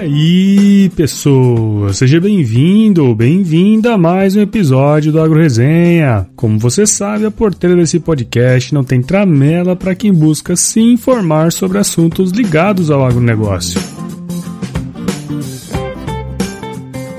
Aí, pessoas, seja bem-vindo ou bem-vinda a mais um episódio do Agro Resenha. Como você sabe, a porteira desse podcast não tem tramela para quem busca se informar sobre assuntos ligados ao agronegócio.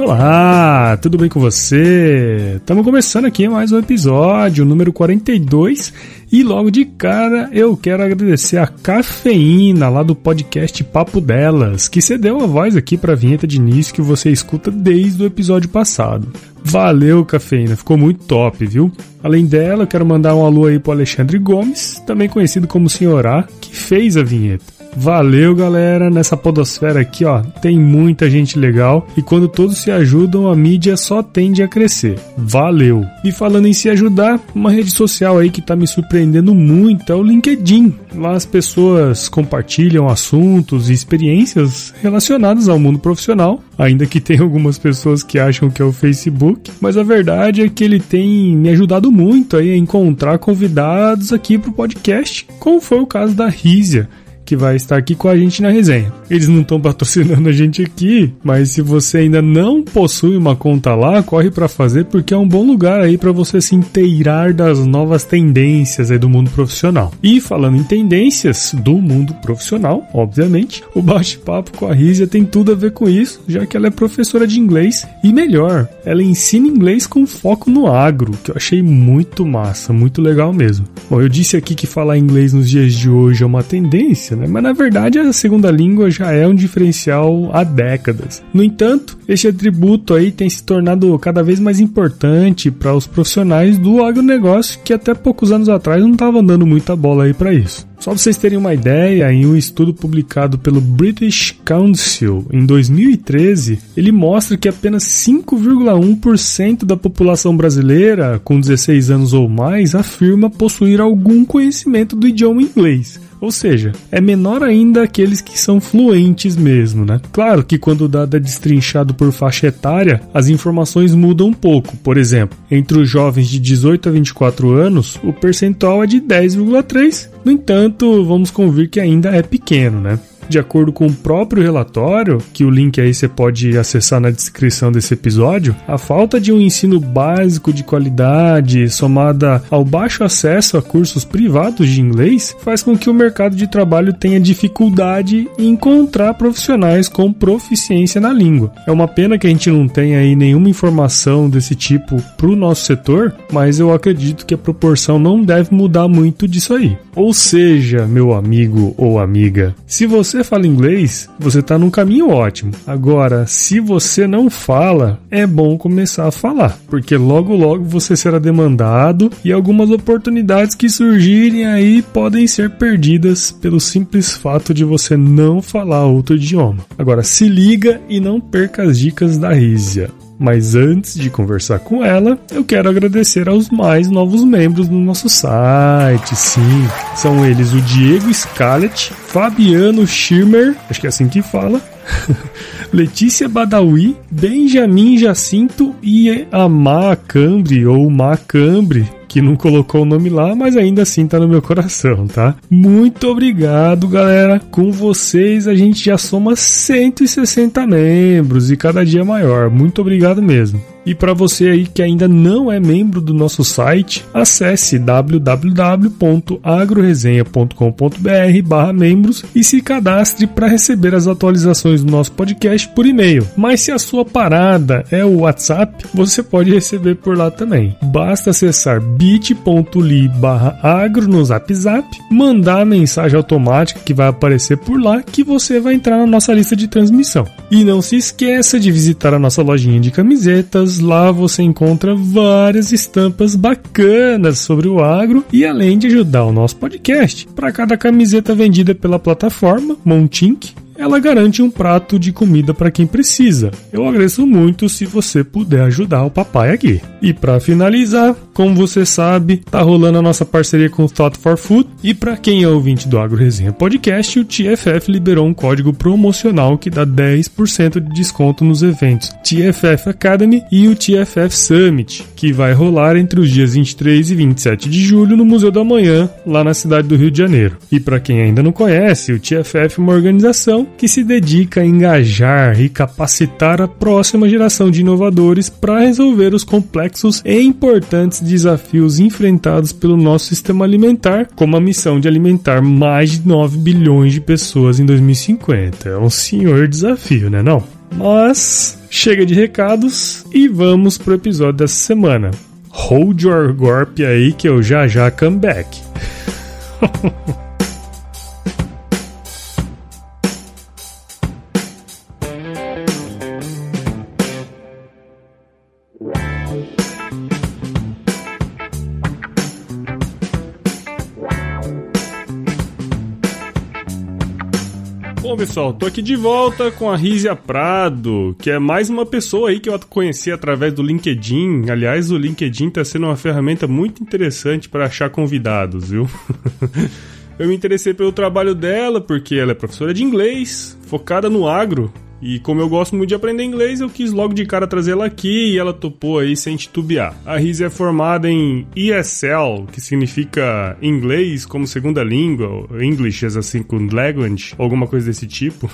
Olá, tudo bem com você? Estamos começando aqui mais um episódio, número 42, e logo de cara eu quero agradecer a Cafeína lá do podcast Papo Delas, que cedeu a voz aqui para a vinheta de início que você escuta desde o episódio passado. Valeu, Cafeína, ficou muito top, viu? Além dela, eu quero mandar um alô aí pro Alexandre Gomes, também conhecido como Senhorá, que fez a vinheta. Valeu, galera. Nessa podosfera aqui, ó, tem muita gente legal e quando todos se ajudam, a mídia só tende a crescer. Valeu. E falando em se ajudar, uma rede social aí que tá me surpreendendo muito é o LinkedIn. Lá as pessoas compartilham assuntos e experiências relacionadas ao mundo profissional, ainda que tem algumas pessoas que acham que é o Facebook, mas a verdade é que ele tem me ajudado muito aí a encontrar convidados aqui pro podcast, como foi o caso da Rízia que vai estar aqui com a gente na resenha. Eles não estão patrocinando a gente aqui, mas se você ainda não possui uma conta lá, corre para fazer porque é um bom lugar aí para você se inteirar das novas tendências aí do mundo profissional. E falando em tendências do mundo profissional, obviamente, o bate-papo com a Rízia tem tudo a ver com isso, já que ela é professora de inglês e melhor, ela ensina inglês com foco no agro, que eu achei muito massa, muito legal mesmo. Bom, eu disse aqui que falar inglês nos dias de hoje é uma tendência, né? Mas na verdade a segunda língua já é um diferencial há décadas. No entanto, este atributo aí tem se tornado cada vez mais importante para os profissionais do agronegócio que até poucos anos atrás não estavam dando muita bola aí para isso. Só para vocês terem uma ideia, em um estudo publicado pelo British Council em 2013, ele mostra que apenas 5,1% da população brasileira com 16 anos ou mais afirma possuir algum conhecimento do idioma inglês. Ou seja, é menor ainda aqueles que são fluentes mesmo, né? Claro que quando o dado é destrinchado por faixa etária, as informações mudam um pouco. Por exemplo, entre os jovens de 18 a 24 anos, o percentual é de 10,3. No entanto, vamos convir que ainda é pequeno, né? De acordo com o próprio relatório, que o link aí você pode acessar na descrição desse episódio, a falta de um ensino básico de qualidade, somada ao baixo acesso a cursos privados de inglês, faz com que o mercado de trabalho tenha dificuldade em encontrar profissionais com proficiência na língua. É uma pena que a gente não tenha aí nenhuma informação desse tipo para o nosso setor, mas eu acredito que a proporção não deve mudar muito disso aí. Ou seja, meu amigo ou amiga, se você você fala inglês, você está num caminho ótimo. Agora, se você não fala, é bom começar a falar, porque logo logo você será demandado e algumas oportunidades que surgirem aí podem ser perdidas pelo simples fato de você não falar outro idioma. Agora, se liga e não perca as dicas da Rízia. Mas antes de conversar com ela, eu quero agradecer aos mais novos membros do nosso site. Sim, são eles o Diego Scalet, Fabiano Schirmer, acho que é assim que fala, Letícia Badawi, Benjamin Jacinto e a Macambre ou Macambre que não colocou o nome lá, mas ainda assim tá no meu coração, tá? Muito obrigado, galera. Com vocês a gente já soma 160 membros e cada dia maior. Muito obrigado mesmo. E para você aí que ainda não é membro do nosso site, acesse www.agroresenha.com.br/membros e se cadastre para receber as atualizações do nosso podcast por e-mail. Mas se a sua parada é o WhatsApp, você pode receber por lá também. Basta acessar bit.ly/agro no Zap Zap, mandar a mensagem automática que vai aparecer por lá que você vai entrar na nossa lista de transmissão. E não se esqueça de visitar a nossa lojinha de camisetas lá você encontra várias estampas bacanas sobre o agro e além de ajudar o nosso podcast. Para cada camiseta vendida pela plataforma Montink, ela garante um prato de comida para quem precisa. Eu agradeço muito se você puder ajudar o papai aqui. E para finalizar, como você sabe, tá rolando a nossa parceria com o Thought for Food e para quem é ouvinte do Agro Resenha Podcast, o TFF liberou um código promocional que dá 10% de desconto nos eventos TFF Academy e o TFF Summit, que vai rolar entre os dias 23 e 27 de julho no Museu da Manhã, lá na cidade do Rio de Janeiro. E para quem ainda não conhece, o TFF é uma organização que se dedica a engajar e capacitar a próxima geração de inovadores para resolver os complexos e importantes desafios enfrentados pelo nosso sistema alimentar, como a missão de alimentar mais de 9 bilhões de pessoas em 2050. É um senhor desafio, né não? Mas chega de recados e vamos pro episódio dessa semana. Hold your gorp aí que eu já já come pessoal, tô aqui de volta com a Rízia Prado, que é mais uma pessoa aí que eu conheci através do LinkedIn. Aliás, o LinkedIn tá sendo uma ferramenta muito interessante para achar convidados, viu? eu me interessei pelo trabalho dela porque ela é professora de inglês, focada no agro, e como eu gosto muito de aprender inglês, eu quis logo de cara trazê-la aqui e ela topou aí sem titubear. A Riz é formada em ESL, que significa inglês como segunda língua, English as a second language, alguma coisa desse tipo.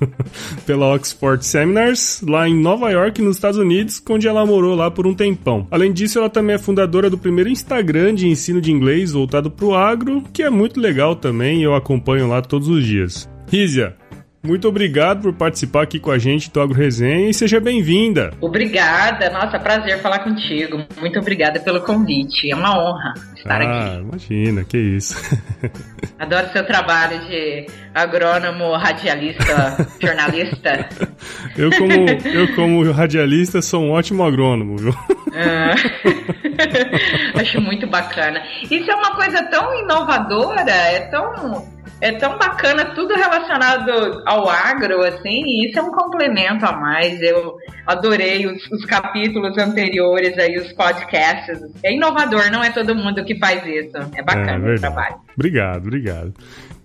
pela Oxford Seminars, lá em Nova York, nos Estados Unidos, onde ela morou lá por um tempão. Além disso, ela também é fundadora do primeiro Instagram de ensino de inglês voltado para o agro, que é muito legal também, eu acompanho lá todos os dias. Rízia, muito obrigado por participar aqui com a gente do Agro Resenha e seja bem-vinda. Obrigada, nossa, prazer falar contigo. Muito obrigada pelo convite. É uma honra estar ah, aqui. imagina, que isso. Adoro seu trabalho de agrônomo, radialista, jornalista. eu como eu como radialista sou um ótimo agrônomo, viu? Ah. Acho muito bacana. Isso é uma coisa tão inovadora, é tão é tão bacana tudo relacionado ao agro, assim, e isso é um complemento a mais. Eu adorei os, os, capítulos anteriores aí, os podcasts. É inovador, não é todo mundo que faz isso. É bacana é, o trabalho. Obrigado, obrigado.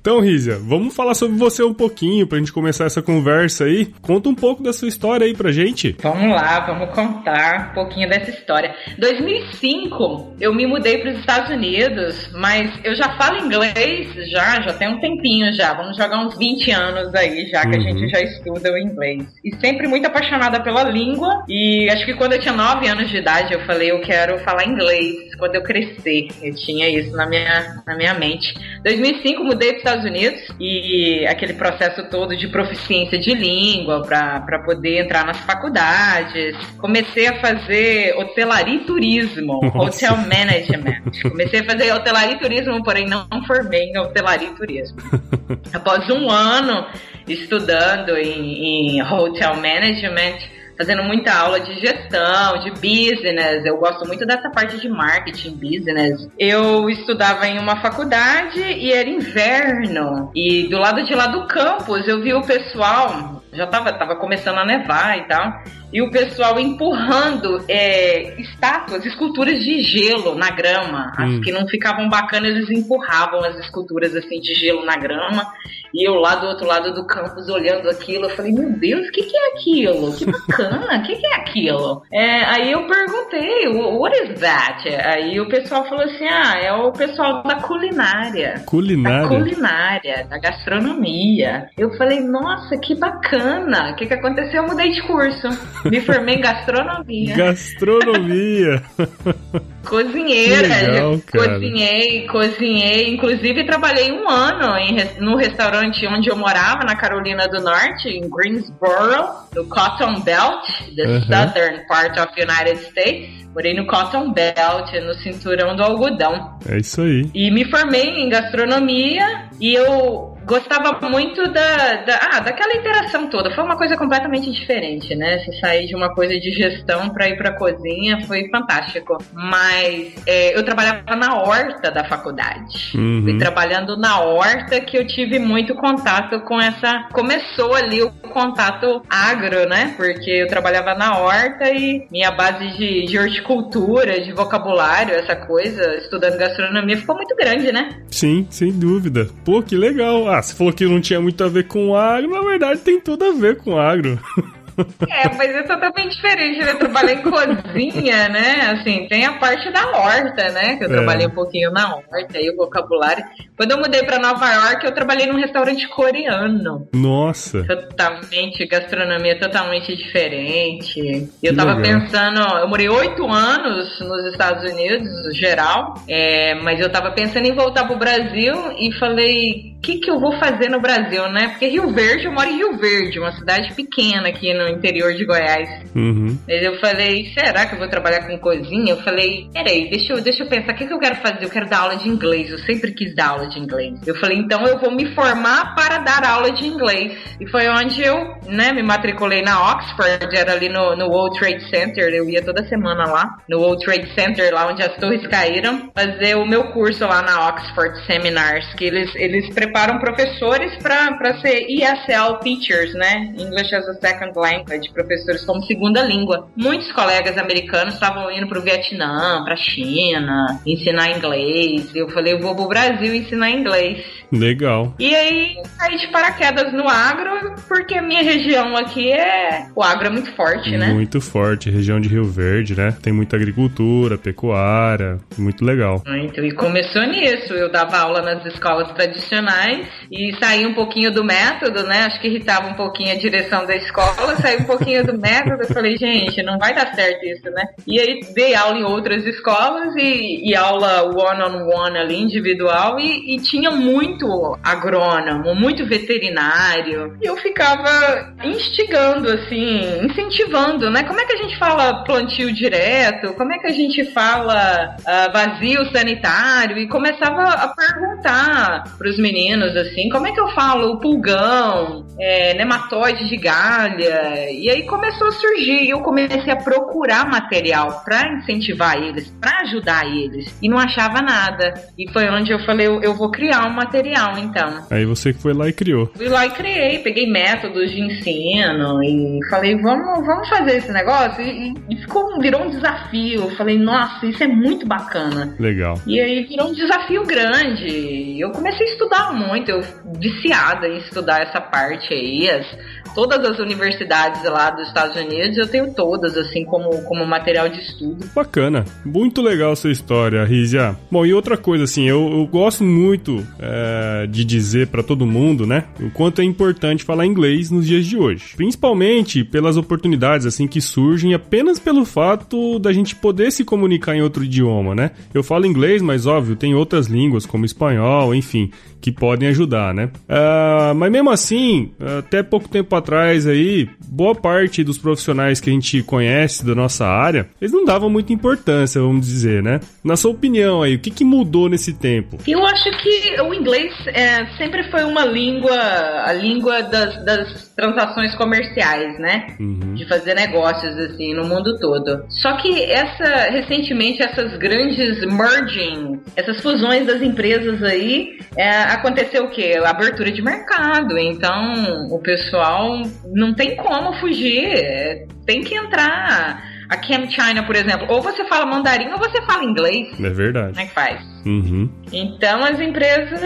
Então, Rízia, vamos falar sobre você um pouquinho pra gente começar essa conversa aí. Conta um pouco da sua história aí pra gente. Vamos lá, vamos contar um pouquinho dessa história. 2005, eu me mudei para os Estados Unidos, mas eu já falo inglês já, já tem um tempinho já. Vamos jogar uns 20 anos aí já que uhum. a gente já estuda o inglês. E sempre muito apaixonada pela língua. E acho que quando eu tinha 9 anos de idade, eu falei, eu quero falar inglês quando eu crescer. Eu tinha isso na minha, na minha mente. 2005, mudei para Estados Unidos e aquele processo todo de proficiência de língua para poder entrar nas faculdades. Comecei a fazer hotelaria e turismo, Nossa. hotel management. Comecei a fazer hotelaria e turismo, porém não formei em hotelaria e turismo. Após um ano estudando em, em hotel management, fazendo muita aula de gestão, de business. Eu gosto muito dessa parte de marketing, business. Eu estudava em uma faculdade e era inverno. E do lado de lá do campus eu vi o pessoal, já tava, tava começando a nevar e tal e o pessoal empurrando é, estátuas, esculturas de gelo na grama. Hum. As que não ficavam bacanas, eles empurravam as esculturas assim de gelo na grama. E eu lá do outro lado do campus olhando aquilo, eu falei, meu Deus, o que, que é aquilo? Que bacana, o que, que é aquilo? É, aí eu perguntei, what is that? Aí o pessoal falou assim, ah, é o pessoal da culinária. Culinária? Da culinária, da gastronomia. Eu falei, nossa, que bacana. O que, que aconteceu? Eu mudei de curso. Me formei em gastronomia. Gastronomia. Cozinheira. Legal, cozinhei, cozinhei. Inclusive, trabalhei um ano em, no restaurante onde eu morava, na Carolina do Norte, em Greensboro, no Cotton Belt, the uh -huh. southern part of United States. Morei no Cotton Belt, no cinturão do algodão. É isso aí. E me formei em gastronomia e eu gostava muito da, da, ah, daquela interação toda. Foi uma coisa completamente diferente, né? Se sair de uma coisa de gestão para ir para cozinha foi fantástico. Mas é, eu trabalhava na horta da faculdade. Uhum. Fui trabalhando na horta que eu tive muito contato com essa. Começou ali o contato agro, né? Porque eu trabalhava na horta e minha base de, de horticultura, de vocabulário, essa coisa, estudando gastronomia, ficou muito grande, né? Sim, sem dúvida. Pô, que legal. Ah, você falou que não tinha muito a ver com agro, na verdade tem tudo a ver com agro. É, mas é totalmente diferente, né? Eu trabalhei em cozinha, né? Assim, tem a parte da horta, né? Que eu é. trabalhei um pouquinho na horta, aí o vocabulário. Quando eu mudei pra Nova York, eu trabalhei num restaurante coreano. Nossa! Totalmente, gastronomia totalmente diferente. Eu tava legal. pensando, eu morei oito anos nos Estados Unidos, geral, é, mas eu tava pensando em voltar pro Brasil e falei, que que eu vou fazer no Brasil, né? Porque Rio Verde, eu moro em Rio Verde, uma cidade pequena aqui no interior de Goiás. Uhum. Mas eu falei, será que eu vou trabalhar com cozinha? Eu falei, peraí, deixa eu, deixa eu pensar, o que, que eu quero fazer? Eu quero dar aula de inglês, eu sempre quis dar aula de inglês. Eu falei, então eu vou me formar para dar aula de inglês. E foi onde eu, né, me matriculei na Oxford, era ali no, no World Trade Center, eu ia toda semana lá, no World Trade Center, lá onde as torres caíram, fazer o meu curso lá na Oxford Seminars, que eles, eles preparam professores para ser ESL teachers, né, English as a Second Language professores como segunda língua. Muitos colegas americanos estavam indo para o Vietnã, para a China, ensinar inglês. Eu falei, eu vou pro Brasil ensinar inglês. Legal. E aí caí de paraquedas no agro, porque a minha região aqui é. O agro é muito forte, né? Muito forte, região de Rio Verde, né? Tem muita agricultura, pecuária, muito legal. Muito. E começou nisso. Eu dava aula nas escolas tradicionais e saí um pouquinho do método, né? Acho que irritava um pouquinho a direção da escola, saí um pouquinho do método e falei, gente, não vai dar certo isso, né? E aí dei aula em outras escolas e, e aula one-on-one -on -one ali, individual, e, e tinha muito muito agrônomo, muito veterinário. E eu ficava instigando, assim, incentivando, né? Como é que a gente fala plantio direto? Como é que a gente fala uh, vazio sanitário? E começava a perguntar para os meninos, assim, como é que eu falo pulgão, é, nematóide de galha? E aí começou a surgir, eu comecei a procurar material para incentivar eles, para ajudar eles. E não achava nada. E foi onde eu falei, eu, eu vou criar um material então. Aí você foi lá e criou. Fui lá e criei, peguei métodos de ensino e falei, vamos, vamos fazer esse negócio. E, e ficou, virou um desafio. Eu falei, nossa, isso é muito bacana. Legal. E aí virou um desafio grande. Eu comecei a estudar muito, eu viciada em estudar essa parte aí, as, todas as universidades lá dos Estados Unidos, eu tenho todas, assim, como, como material de estudo. Bacana. Muito legal essa história, Rizia. Bom, e outra coisa, assim, eu, eu gosto muito é, de dizer para todo mundo, né, o quanto é importante falar inglês nos dias de hoje. Principalmente pelas oportunidades, assim, que surgem apenas pelo fato da gente poder se comunicar em outro idioma, né? Eu falo inglês, mas óbvio, tem outras línguas, como espanhol, enfim, que podem ajudar, né? Uh, mas mesmo assim, até pouco tempo atrás aí, boa parte dos profissionais que a gente conhece da nossa área, eles não davam muita importância, vamos dizer, né? Na sua opinião aí, o que, que mudou nesse tempo? Eu acho que o inglês é, sempre foi uma língua, a língua das, das transações comerciais, né? Uhum. De fazer negócios assim no mundo todo. Só que essa recentemente essas grandes merging, essas fusões das empresas aí, é, aconteceu o quê? Abertura de mercado. Então, o pessoal não tem como fugir. É, tem que entrar a Cam China, por exemplo, ou você fala mandarim ou você fala inglês. É verdade. Como é que faz? Uhum. Então as empresas,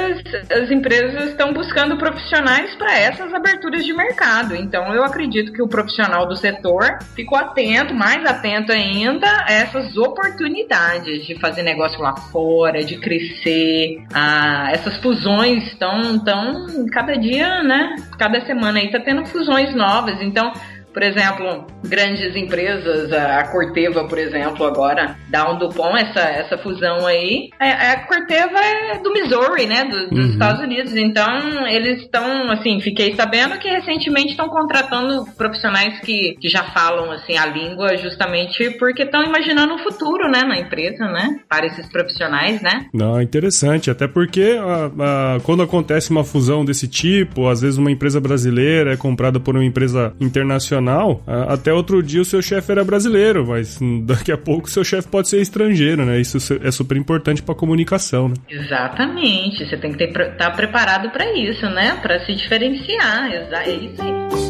as empresas estão buscando profissionais para essas aberturas de mercado. Então eu acredito que o profissional do setor ficou atento, mais atento ainda a essas oportunidades de fazer negócio lá fora, de crescer. Ah, essas fusões estão, estão cada dia, né? Cada semana aí tá tendo fusões novas. Então Por exemplo, grandes empresas, a Corteva, por exemplo, agora, Down Dupont, essa, essa fusão aí. A, é, a Corteva é do Missouri, né? Do, dos uhum. Estados Unidos. Então, eles estão, assim, fiquei sabendo que recentemente estão contratando profissionais que, que já falam, assim, a língua justamente porque estão imaginando o futuro, né, na empresa, né? Para esses profissionais, né? Não, interessante. Até porque a, a, quando acontece uma fusão desse tipo, às vezes uma empresa brasileira é comprada por uma empresa internacional, a, até outro dia o seu chefe era brasileiro, mas daqui a pouco o seu chefe pode ser estrangeiro, né? Isso é super importante para comunicação, né? Exatamente. Você tem que estar tá preparado para isso, né? Para se diferenciar. É isso aí.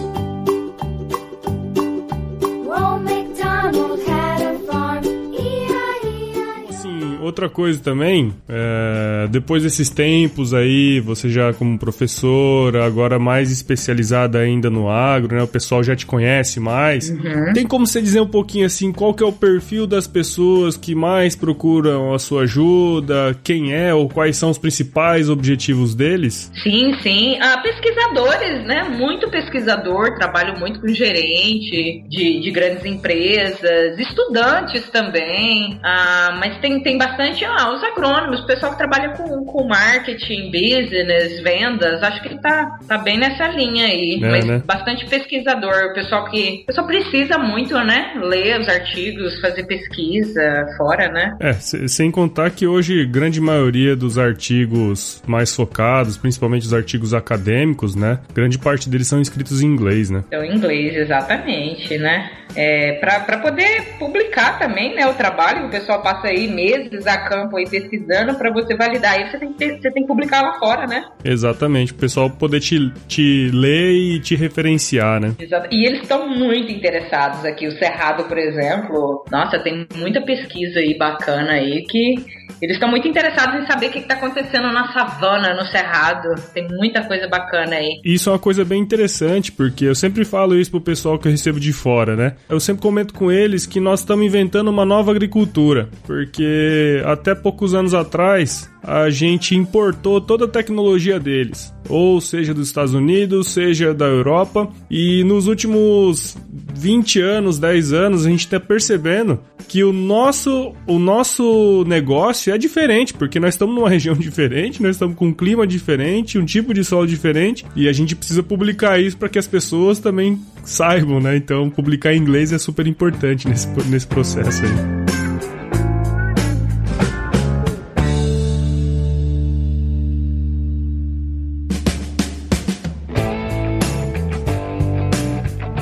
Outra coisa também, é, depois desses tempos aí, você já como professora, agora mais especializada ainda no agro, né? O pessoal já te conhece mais. Uhum. Tem como você dizer um pouquinho assim, qual que é o perfil das pessoas que mais procuram a sua ajuda? Quem é ou quais são os principais objetivos deles? Sim, sim. Ah, pesquisadores, né? Muito pesquisador, trabalho muito com gerente de, de grandes empresas, estudantes também. Ah, mas tem, tem bastante bastante ah, os agrônomos, o pessoal que trabalha com, com marketing, business, vendas, acho que tá, tá bem nessa linha aí. É, mas né? bastante pesquisador, o pessoal que. O pessoal precisa muito, né? Ler os artigos, fazer pesquisa fora, né? É, sem contar que hoje grande maioria dos artigos mais focados, principalmente os artigos acadêmicos, né? Grande parte deles são escritos em inglês, né? Então, em inglês, exatamente, né? É, para poder publicar também, né? O trabalho, o pessoal passa aí meses a campo aí pesquisando para você validar. Aí você tem, que, você tem que publicar lá fora, né? Exatamente, o pessoal poder te, te ler e te referenciar, né? Exato. E eles estão muito interessados aqui. O Cerrado, por exemplo, nossa, tem muita pesquisa aí bacana aí que eles estão muito interessados em saber o que está acontecendo na savana, no cerrado. Tem muita coisa bacana aí. Isso é uma coisa bem interessante, porque eu sempre falo isso pro pessoal que eu recebo de fora, né? Eu sempre comento com eles que nós estamos inventando uma nova agricultura, porque até poucos anos atrás a gente importou toda a tecnologia deles, ou seja dos Estados Unidos, seja da Europa, e nos últimos 20 anos, 10 anos, a gente está percebendo que o nosso, o nosso negócio é diferente, porque nós estamos numa região diferente, nós estamos com um clima diferente, um tipo de solo diferente, e a gente precisa publicar isso para que as pessoas também saibam, né? Então, publicar em inglês é super importante nesse, nesse processo aí.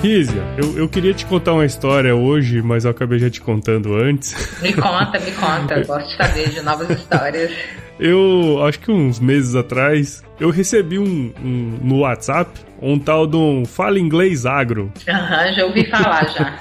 Kísia, eu, eu queria te contar uma história hoje, mas eu acabei já te contando antes. Me conta, me conta. Eu gosto de saber de novas histórias. Eu acho que uns meses atrás eu recebi um, um no WhatsApp um tal de um Fala Inglês Agro. Aham, já ouvi falar já.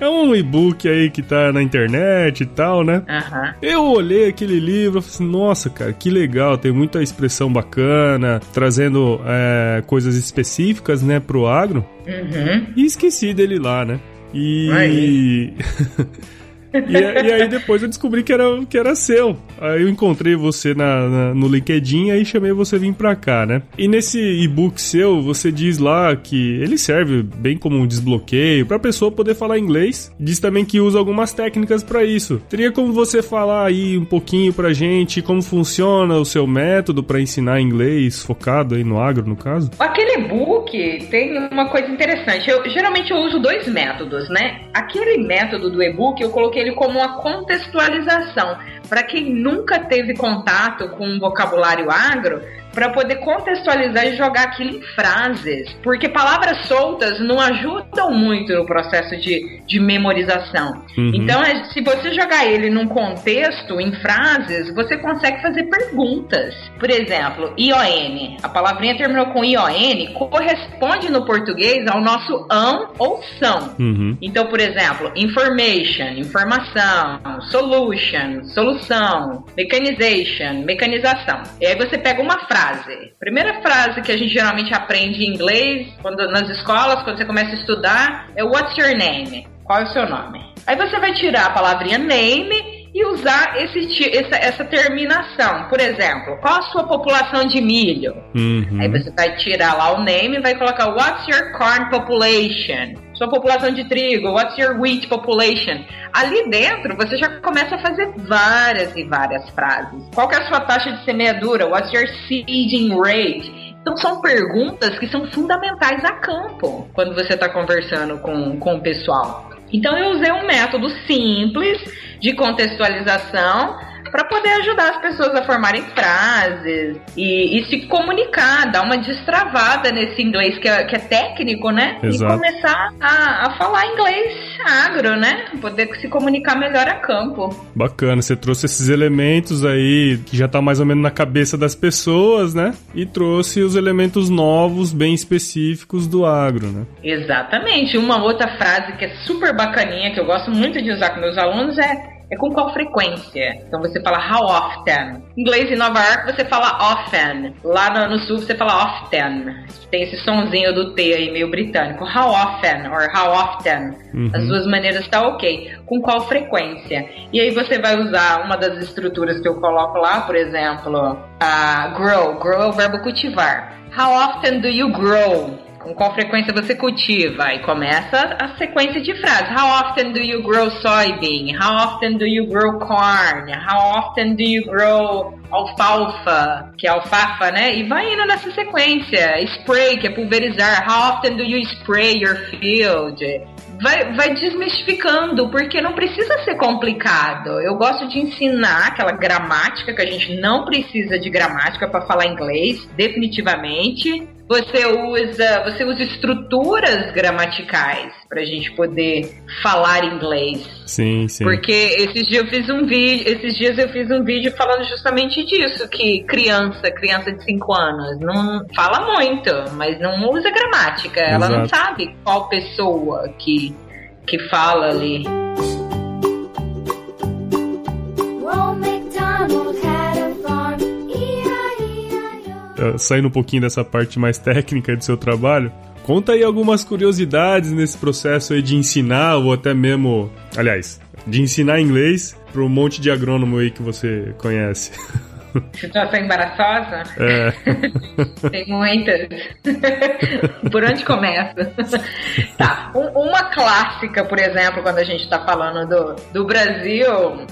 é um e-book aí que tá na internet e tal, né? Uhum. Eu olhei aquele livro e falei assim, nossa, cara, que legal, tem muita expressão bacana, trazendo é, coisas específicas, né, pro agro. Uhum. E esqueci dele lá, né? E. E, e, aí depois eu descobri que era, que era seu. Aí eu encontrei você na, na, no LinkedIn e chamei você vir pra cá, né? E nesse e-book seu, você diz lá que ele serve bem como um desbloqueio pra pessoa poder falar inglês. Diz também que usa algumas técnicas para isso. Teria como você falar aí um pouquinho pra gente como funciona o seu método para ensinar inglês focado aí no agro, no caso? Aquele e-book tem uma coisa interessante. Eu geralmente eu uso dois métodos, né? Aquele método do e-book eu coloquei ele como uma contextualização. Para quem nunca teve contato com um vocabulário agro, para poder contextualizar e jogar aquilo em frases. Porque palavras soltas não ajudam muito no processo de, de memorização. Uhum. Então, é, se você jogar ele num contexto, em frases, você consegue fazer perguntas. Por exemplo, ION. A palavrinha terminou com ION, corresponde no português ao nosso ão ou são. Uhum. Então, por exemplo, information, informação, solution, solução, mechanization, mecanização. E aí você pega uma frase frase. Primeira frase que a gente geralmente aprende em inglês, quando nas escolas, quando você começa a estudar, é What's your name? Qual é o seu nome? Aí você vai tirar a palavrinha name e usar esse, essa, essa terminação. Por exemplo, qual a sua população de milho? Uhum. Aí você vai tirar lá o name e vai colocar What's your corn population? Sua população de trigo, what's your wheat population? Ali dentro você já começa a fazer várias e várias frases. Qual é a sua taxa de semeadura? What's your seeding rate? Então são perguntas que são fundamentais a campo quando você está conversando com, com o pessoal. Então eu usei um método simples de contextualização para poder ajudar as pessoas a formarem frases e, e, se comunicar, dar uma destravada nesse inglês que é, que é técnico, né? Exato. E começar a, a, falar inglês agro, né? Poder se comunicar melhor a campo. Bacana, você trouxe esses elementos aí que já tá mais ou menos na cabeça das pessoas, né? E trouxe os elementos novos, bem específicos do agro, né? Exatamente. Uma outra frase que é super bacaninha, que eu gosto muito de usar com meus alunos é é com qual frequência. Então você fala how often. Em inglês em Nova York você fala often. Lá no, no sul você fala often. Tem esse sonzinho do T aí meio britânico. How often or how often. Uhum. As duas maneiras tá ok. Com qual frequência? E aí você vai usar uma das estruturas que eu coloco lá, por exemplo, grow. Grow é o verbo cultivar. How often do you grow? Com qual frequência você cultiva? E começa a sequência de frases. How often do you grow soybean? How often do you grow corn? How often do you grow alfalfa? Que é alfafa, né? E vai indo nessa sequência. Spray, que é pulverizar. How often do you spray your field? vai, vai desmistificando, porque não precisa ser complicado. Eu gosto de ensinar aquela gramática, que a gente não precisa de gramática para falar inglês, definitivamente. Você usa, você usa estruturas gramaticais para a gente poder falar inglês. Sim, sim. Porque esses dias eu fiz um vídeo, esses dias eu fiz um vídeo falando justamente disso, que criança, criança de 5 anos, não fala muito, mas não usa gramática. Exato. Ela não sabe qual pessoa que que fala ali. Saindo um pouquinho dessa parte mais técnica do seu trabalho, conta aí algumas curiosidades nesse processo aí de ensinar ou até mesmo, aliás, de ensinar inglês para um monte de agrônomo aí que você conhece. Situação embaraçosa? É. Tem muitas. por onde começa? Tá. Um, uma clássica, por exemplo, quando a gente está falando do, do Brasil,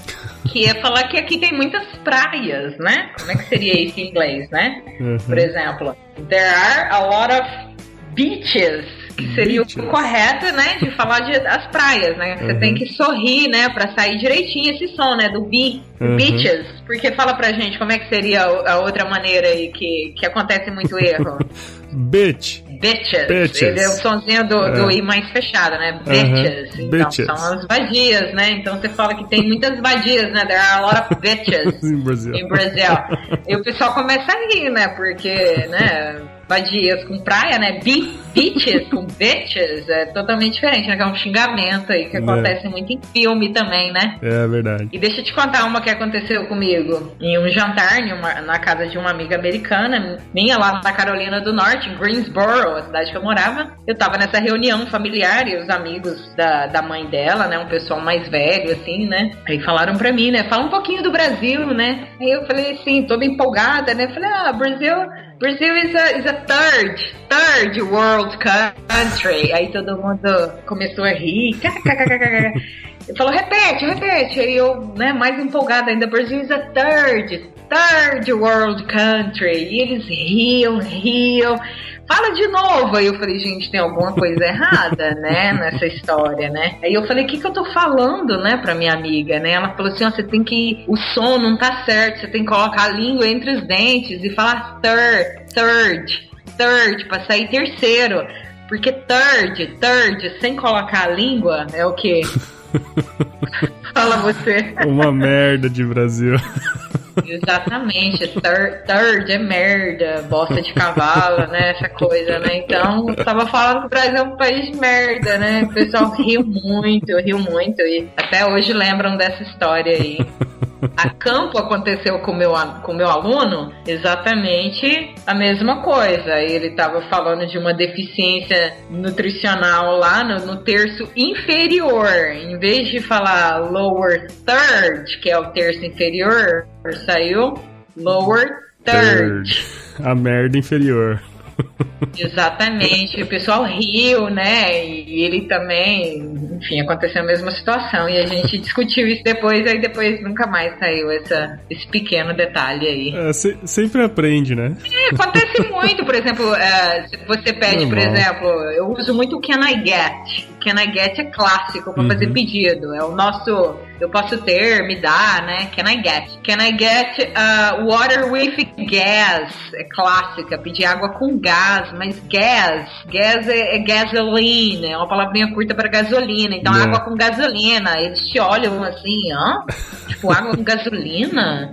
que é falar que aqui tem muitas praias, né? Como é que seria isso em inglês, né? Uhum. Por exemplo, there are a lot of beaches que seria o correto, né, de falar de as praias, né? Você uhum. tem que sorrir, né, para sair direitinho esse som, né, do be, uhum. beaches. Porque fala pra gente como é que seria a outra maneira aí que, que acontece muito erro. Bitch. Bitches. Bitches. Ele é o sonzinho do, do é. I mais fechado, né? Bitches. Uhum. Então, bitches. são as vadias, né? Então você fala que tem muitas vadias, né? There are a lot of bitches in Brazil. In Brazil. e o pessoal começa a rir, né? Porque, né? vadias com praia, né? Be beaches com bitches é totalmente diferente, né? Que é um xingamento aí que é. acontece muito em filme também, né? É verdade. E deixa eu te contar uma que aconteceu comigo em um jantar em uma, na casa de uma amiga americana minha lá na Carolina do Norte, em Greensboro, a cidade que eu morava. Eu tava nessa reunião familiar e os amigos da, da mãe dela, né? Um pessoal mais velho, assim, né? Aí falaram pra mim, né? Fala um pouquinho do Brasil, né? Aí eu falei assim, toda empolgada, né? Falei, ah, Brasil Brasil is a, is a third, third world country. Aí todo mundo começou a rir. Ele falou, repete, repete. Aí eu, né, mais empolgada ainda, Brasil is a third, third world country. E eles riam, riam fala de novo. Aí eu falei, gente, tem alguma coisa errada, né, nessa história, né? Aí eu falei, o que que eu tô falando, né, pra minha amiga, né? Ela falou assim, ó, você tem que, o som não tá certo, você tem que colocar a língua entre os dentes e falar third, third, third, pra sair terceiro. Porque third, third, sem colocar a língua, é o quê? Fala você. Uma merda de Brasil. Exatamente. Third, third é merda, bosta de cavalo, né? Essa coisa, né? Então, tava falando que o Brasil é um país de merda, né? O pessoal riu muito, riu muito. E até hoje lembram dessa história aí. A campo aconteceu com meu, o meu aluno exatamente a mesma coisa. Ele estava falando de uma deficiência nutricional lá no, no terço inferior. Em vez de falar lower third, que é o terço inferior, saiu lower third. third. A merda inferior. Exatamente, o pessoal riu, né? E ele também, enfim, aconteceu a mesma situação. E a gente discutiu isso depois, aí depois nunca mais saiu essa, esse pequeno detalhe aí. É, se, sempre aprende, né? É, acontece muito, por exemplo, é, se você pede, Normal. por exemplo, eu uso muito o Can I Get. O Can I Get é clássico para uhum. fazer pedido. É o nosso eu posso ter, me dá, né? Can I get? Can I get uh, water with gas? É clássica, pedir água com gás, mas gas, gas é, é gasoline, é uma palavrinha curta para gasolina. Então, yeah. água com gasolina. Eles te olham assim, hã? tipo, água com gasolina?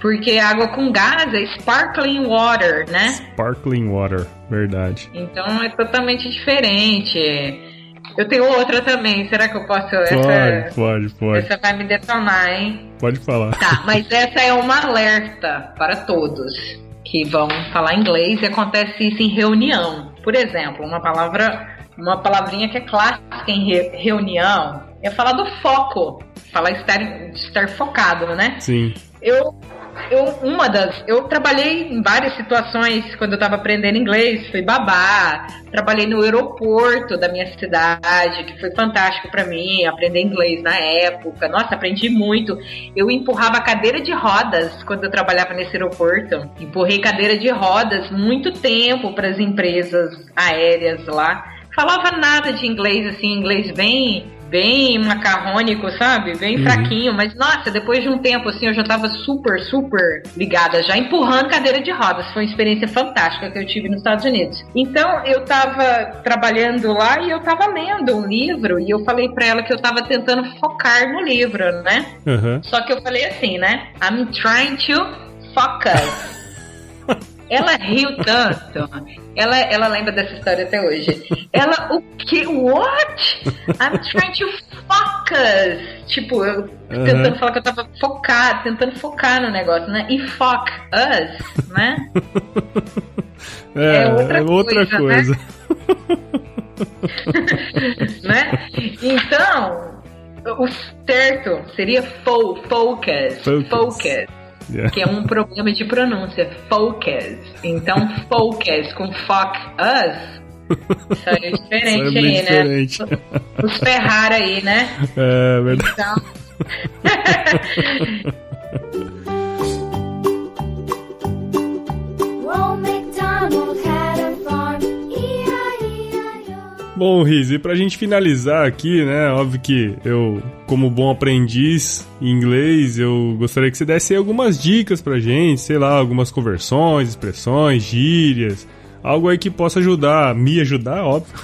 Porque água com gás é sparkling water, né? Sparkling water, verdade. Então é totalmente diferente. Eu tenho outra também, será que eu posso? Pode, essa, pode, pode. Essa vai me detonar, hein? Pode falar. Tá, mas essa é uma alerta para todos que vão falar inglês e acontece isso em reunião. Por exemplo, uma palavra, uma palavrinha que é clássica em re, reunião é falar do foco, falar estar, estar focado, né? Sim. Eu eu, uma das. Eu trabalhei em várias situações quando eu estava aprendendo inglês, fui babá, trabalhei no aeroporto da minha cidade, que foi fantástico para mim, aprender inglês na época. Nossa, aprendi muito. Eu empurrava cadeira de rodas quando eu trabalhava nesse aeroporto. Empurrei cadeira de rodas muito tempo para as empresas aéreas lá. Falava nada de inglês, assim, inglês bem bem macarrônico, sabe? Bem uhum. fraquinho, mas nossa, depois de um tempo assim, eu já tava super, super ligada, já empurrando cadeira de rodas. Foi uma experiência fantástica que eu tive nos Estados Unidos. Então, eu tava trabalhando lá e eu tava lendo um livro e eu falei para ela que eu tava tentando focar no livro, né? Uhum. Só que eu falei assim, né? I'm trying to focus. Ela riu tanto. Ela, ela lembra dessa história até hoje. Ela, o que? What? I'm trying to focus. Tipo, eu uhum. tentando falar que eu tava focado, tentando focar no negócio, né? E fuck us, né? É, é outra é outra coisa. Né? né? Então, o certo seria fo focus. Focus. focus. Yeah. Que é um problema de pronúncia. Focus. Então, focus com fuck us. Isso aí é diferente é aí, né? diferente. né? Os Ferrari aí, né? É verdade. Então... Bom, Riz, e pra gente finalizar aqui, né? Óbvio que eu, como bom aprendiz em inglês, eu gostaria que você desse algumas dicas pra gente, sei lá, algumas conversões, expressões, gírias, algo aí que possa ajudar, me ajudar, óbvio,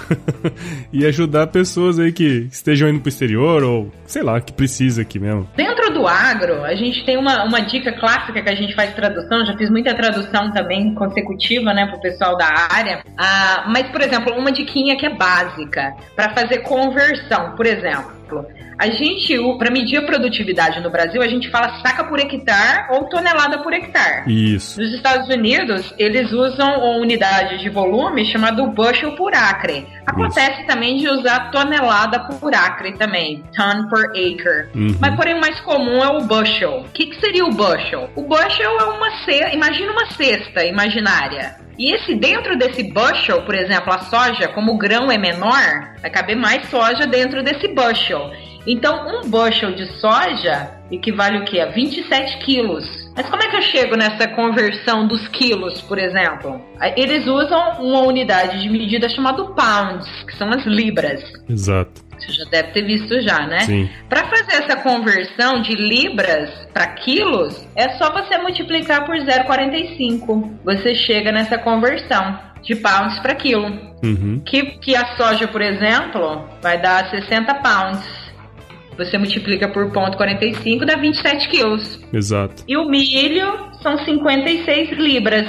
e ajudar pessoas aí que estejam indo pro exterior ou, sei lá, que precisa aqui mesmo. Dentro do agro, a gente tem uma, uma dica clássica que a gente faz tradução, já fiz muita tradução também consecutiva, né, pro pessoal da área, ah, mas, por exemplo, uma diquinha que é básica, para fazer conversão, por exemplo, a gente, para medir a produtividade no Brasil, a gente fala saca por hectare ou tonelada por hectare. Isso. Nos Estados Unidos, eles usam uma unidade de volume chamada bushel por acre. Acontece Isso. também de usar tonelada por acre também, ton per acre. Uhum. Mas porém o mais comum é o bushel. O que, que seria o bushel? O bushel é uma cesta, imagina uma cesta imaginária. E esse dentro desse bushel, por exemplo, a soja, como o grão é menor, vai caber mais soja dentro desse bushel. Então, um bushel de soja equivale o quê? A 27 quilos. Mas como é que eu chego nessa conversão dos quilos, por exemplo? Eles usam uma unidade de medida chamada pounds, que são as libras. Exato. Você já deve ter visto já, né? Sim. Para fazer essa conversão de libras para quilos, é só você multiplicar por 0,45. Você chega nessa conversão de pounds para quilo. Uhum. Que, que a soja, por exemplo, vai dar 60 pounds. Você multiplica por ponto 45, dá 27 quilos. Exato. E o milho são 56 libras.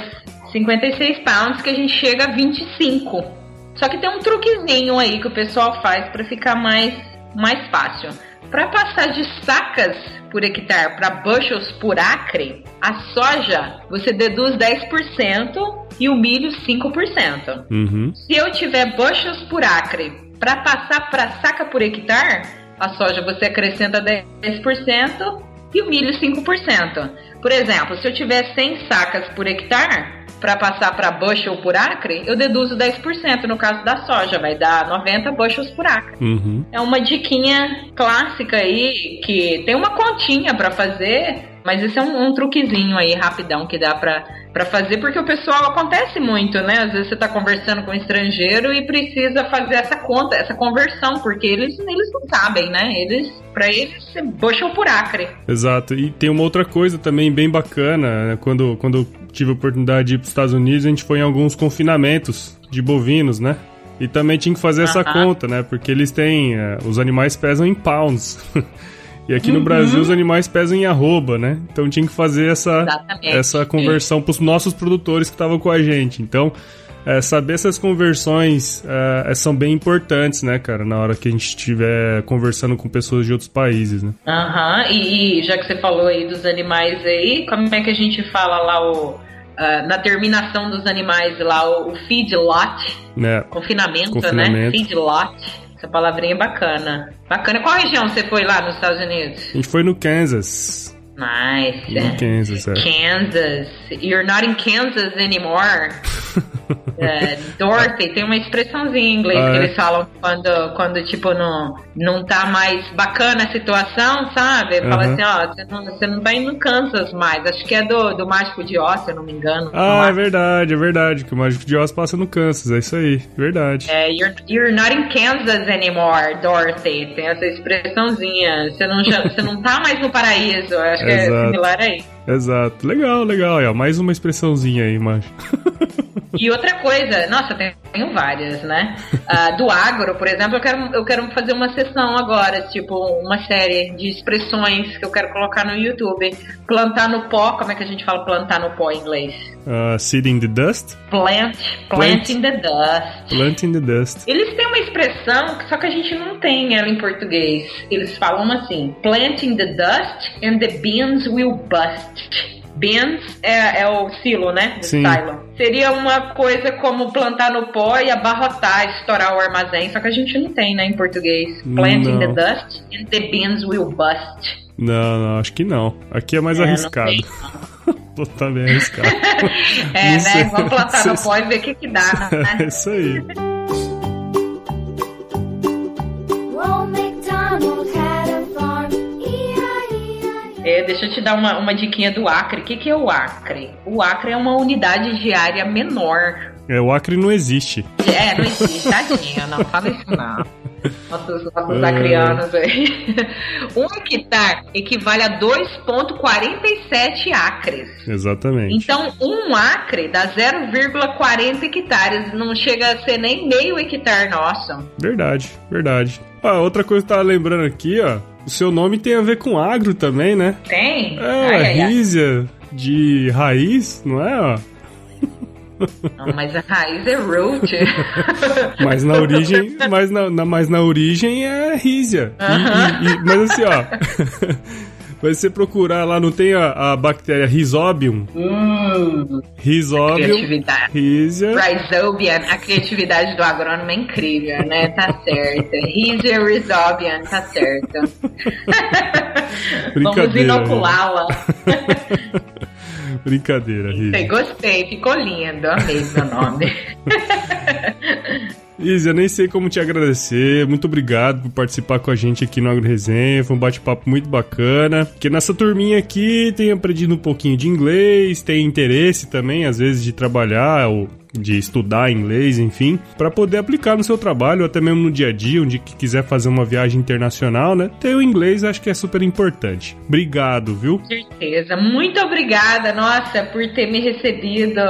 56 pounds que a gente chega a 25. Só que tem um truquezinho aí que o pessoal faz para ficar mais, mais fácil. Para passar de sacas por hectare para bushels por acre, a soja você deduz 10% e o milho 5%. Uhum. Se eu tiver bushels por acre para passar para saca por hectare, a soja você acrescenta 10% e o milho 5%. Por exemplo, se eu tiver 100 sacas por hectare, para passar para bushel por acre, eu deduzo 10% no caso da soja, vai dar 90 bushels por acre. Uhum. É uma diquinha clássica aí que tem uma continha para fazer, mas esse é um, um, truquezinho aí rapidão que dá pra, pra fazer, porque o pessoal acontece muito, né? Às vezes você tá conversando com um estrangeiro e precisa fazer essa conta, essa conversão, porque eles, eles não sabem, né? Eles, pra eles, você bushel por acre. Exato. E tem uma outra coisa também bem bacana, né? quando, quando tive a oportunidade de ir pros Estados Unidos, a gente foi em alguns confinamentos de bovinos, né? E também tinha que fazer essa conta, né? Porque eles têm. Uh, os animais pesam em pounds. E aqui no Brasil Uhum. os animais pesam em arroba, né? Então tinha que fazer essa, Exatamente. essa conversão para os nossos produtores que estavam com a gente. Então, é, saber essas conversões é, são bem importantes, né, cara? Na hora que a gente estiver conversando com pessoas de outros países, né? Aham, e, e já que você falou aí dos animais aí, como é que a gente fala lá o. ah, na terminação dos animais lá, o, o feedlot, né? confinamento, né? Confinamento. Feedlot. Essa palavrinha é bacana. Bacana. Qual região você foi lá nos Estados Unidos? A gente foi no Kansas. Nice. No Kansas, é. Kansas. You're not in Kansas anymore. É, Dorothy, tem uma expressãozinha em inglês Ah, que é? eles falam quando, quando tipo, não, não tá mais bacana a situação, sabe? Fala Aham. assim, ó, você não, você não tá indo no Kansas mais. Acho que é do, do Mágico de Oz, se eu não me engano. Ah, é verdade, é verdade. Que o Mágico de Oz passa no Kansas, é isso aí. Verdade. É, you're, you're not in Kansas anymore, Dorothy. Tem essa expressãozinha. Você não, já, você não tá mais no paraíso. Acho que é Exato. similar aí. Exato. Legal, legal. Ó, mais uma expressãozinha aí, macho. E outra coisa, nossa, tenho várias, né? Ah, do agro, por exemplo, eu quero, eu quero fazer uma sessão agora, tipo, uma série de expressões que eu quero colocar no YouTube. Plantar no pó, como é que a gente fala plantar no pó em inglês? Uh, Seed in the Dust. Plant, plant, Plant. in the dust. Plant in the Dust. Eles têm uma expressão, que só que a gente não tem ela em português. Eles falam assim: plant in the dust and the beans will bust. Beans é, é o silo, né? Sim. silo. Seria uma coisa como plantar no pó e abarrotar, estourar o armazém. Só que a gente não tem, né, em português. Plant in the Não. dust and the beans will bust. Não, não, acho que não. Aqui é mais É, não arriscado. tá bem arriscado. É, Não sei- né? Vamos plantar não no pó e ver o que, que dá, É né? isso aí. É, deixa eu te dar uma, uma diquinha do Acre. O que, que é o Acre? O Acre é uma unidade de área menor É, o Acre não existe. É, não existe, tadinha, não fala isso não. Nossos, nossos acrianos aí. Um hectare equivale a 2,47 acres. Exatamente. Então, um acre dá 0,40 hectares. Não chega a ser nem meio hectare nosso. Verdade, verdade. Ah, outra coisa que eu tava lembrando aqui, ó. O seu nome tem a ver com agro também, né? Tem? É. Rízia de raiz, não é, ó? Não, mas a raiz é root. Mas na origem, mas na, na- mas na origem é rízia. E- e- mas assim, ó. Mas você procurar lá, não tem a, a bactéria Rhizobium? hum, Rhizobium, criatividade. rízia. Rhizobian, a criatividade do agrônomo é incrível, né? Tá certo. Rhizia rhizobian, tá certo. Vamos inoculá-la. Brincadeira, Rízia. Gostei, ficou lindo. Amei meu nome. Rízia, nem sei como te agradecer. Muito obrigado por participar com a gente aqui no Agro Resenha. Foi um bate-papo muito bacana. Porque nessa turminha aqui tem aprendido um pouquinho de inglês, tem interesse também, às vezes, de trabalhar ou de estudar inglês, enfim, para poder aplicar no seu trabalho, até mesmo no dia a dia, onde que quiser fazer uma viagem internacional, né? Ter o inglês acho que é super importante. Obrigado, viu? Com certeza. Muito obrigada, nossa, por ter me recebido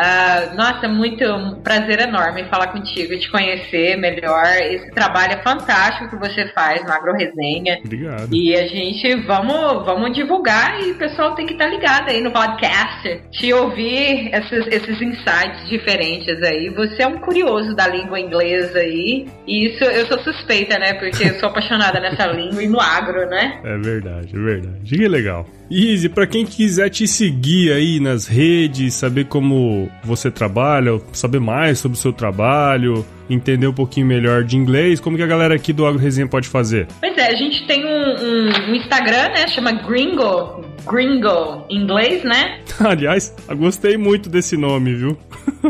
Ah, nossa, muito um prazer enorme falar contigo, te conhecer melhor. Esse trabalho é fantástico que você faz no Agro Resenha. Obrigado. E a gente vamos, vamos divulgar e o pessoal tem que estar ligado aí no podcast, te ouvir esses, esses insights diferentes aí. Você é um curioso da língua inglesa aí. E isso eu sou suspeita, né? Porque eu sou apaixonada nessa língua e no agro, né? É verdade, é verdade. Que legal. Easy, pra quem quiser te seguir aí nas redes, saber como você trabalha, saber mais sobre o seu trabalho, entender um pouquinho melhor de inglês, como que a galera aqui do Agro Resenha pode fazer? Pois é, a gente tem um, um- um Instagram, né? Chama Gringo. Gringo em inglês, né? Aliás, eu gostei muito desse nome, viu?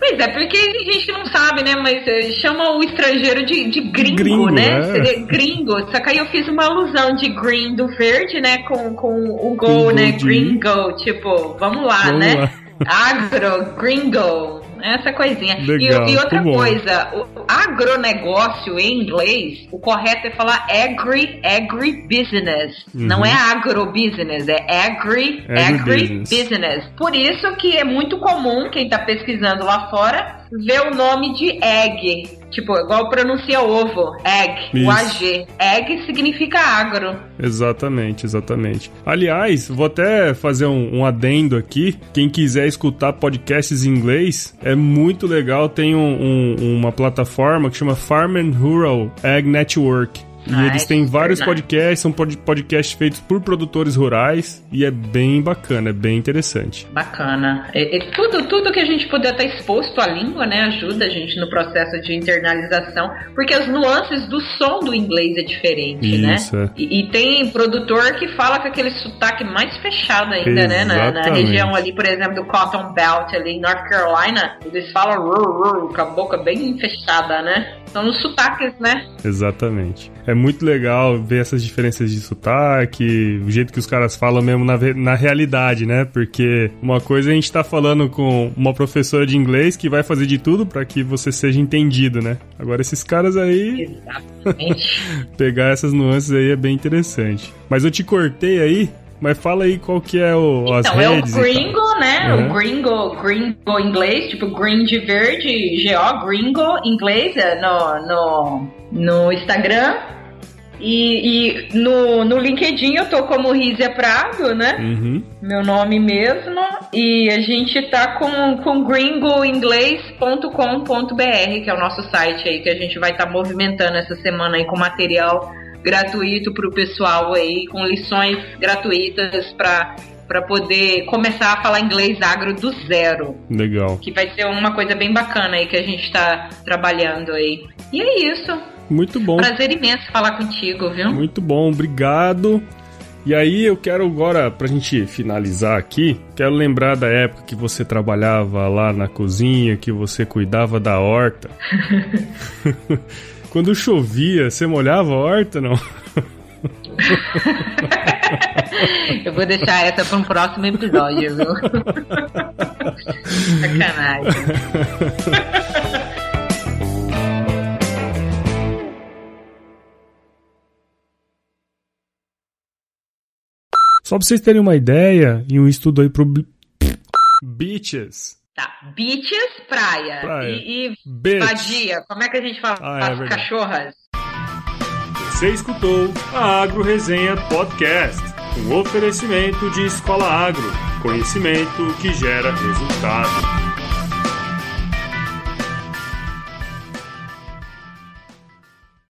Pois é, porque tem gente não sabe, né? Mas eh, chama o estrangeiro de, de gringo, Gringo, né? é. Gringo. Só que aí eu fiz uma alusão de green do verde, né? Com, com o go, né? Gringo. Tipo, vamos lá, Vamos né? lá. Agro, gringo. Essa coisinha. E- Legal, e, outra muito bom. coisa, o agronegócio em inglês, o correto é falar agri, agribusiness. Uhum. Não é agrobusiness, é agri, Agribusiness. agribusiness. Por isso que é muito comum quem tá pesquisando lá fora ver o nome de egg. Tipo, igual pronuncia ovo, egg, o Isso. AG. Egg significa agro. Exatamente, exatamente. Aliás, vou até fazer um, um adendo aqui. Quem quiser escutar podcasts em inglês, é muito legal. Tem um- um- uma plataforma que chama Farm and Rural Ag Network. E Nice, eles têm vários podcasts, são pod- podcasts feitos por produtores rurais e é bem bacana, é bem interessante. Bacana. E, e tudo, tudo que a gente puder estar exposto à língua, né, ajuda a gente no processo de internalização, porque as nuances do som do inglês é diferente, Isso, né? é. E, e tem produtor que fala com aquele sotaque mais fechado ainda, né? Na, na Exatamente. região ali, por exemplo, do Cotton Belt ali em North Carolina, eles falam rur, rur, com a boca bem fechada, né? São os sotaques, né? Exatamente. É muito legal ver essas diferenças de sotaque, o jeito que os caras falam mesmo na, na realidade, né? Porque uma coisa é a gente tá falando com uma professora de inglês que vai fazer de tudo pra que você seja entendido, né? Agora esses caras aí, Exatamente. pegar essas nuances aí é bem interessante. Mas eu te cortei aí, mas fala aí qual que é o, as Então, é o redes. gringo, né? Uhum. O gringo, gringo inglês, tipo green de verde, G-O, gringo inglês, no, no, no Instagram. E, e no, no LinkedIn eu tô como Rízia Prado, né? Uhum. Meu nome mesmo. E a gente tá com, com gringoinglês.com.br, que é o nosso site aí, que a gente vai estar movimentando essa semana aí com material gratuito pro pessoal aí, com lições gratuitas para para poder começar a falar inglês agro do zero, Legal. que vai ser uma coisa bem bacana aí que a gente tá trabalhando aí. E é isso. Muito bom. Prazer imenso falar contigo, viu? Muito bom, obrigado. E aí eu quero agora, pra gente finalizar aqui, quero lembrar da época que você trabalhava lá na cozinha, que você cuidava da horta. Quando chovia, você molhava a horta, não? Eu vou deixar essa para um próximo episódio, viu? Sacanagem. Só pra vocês terem uma ideia, e um estudo aí pro Bi- Beaches. Tá, beaches, praia. Praia. E, e vadia, como é que a gente fala? Ah, é As verdade. cachorras. Você escutou a Agro Resenha Podcast, um oferecimento de Escola Agro, conhecimento que gera resultado.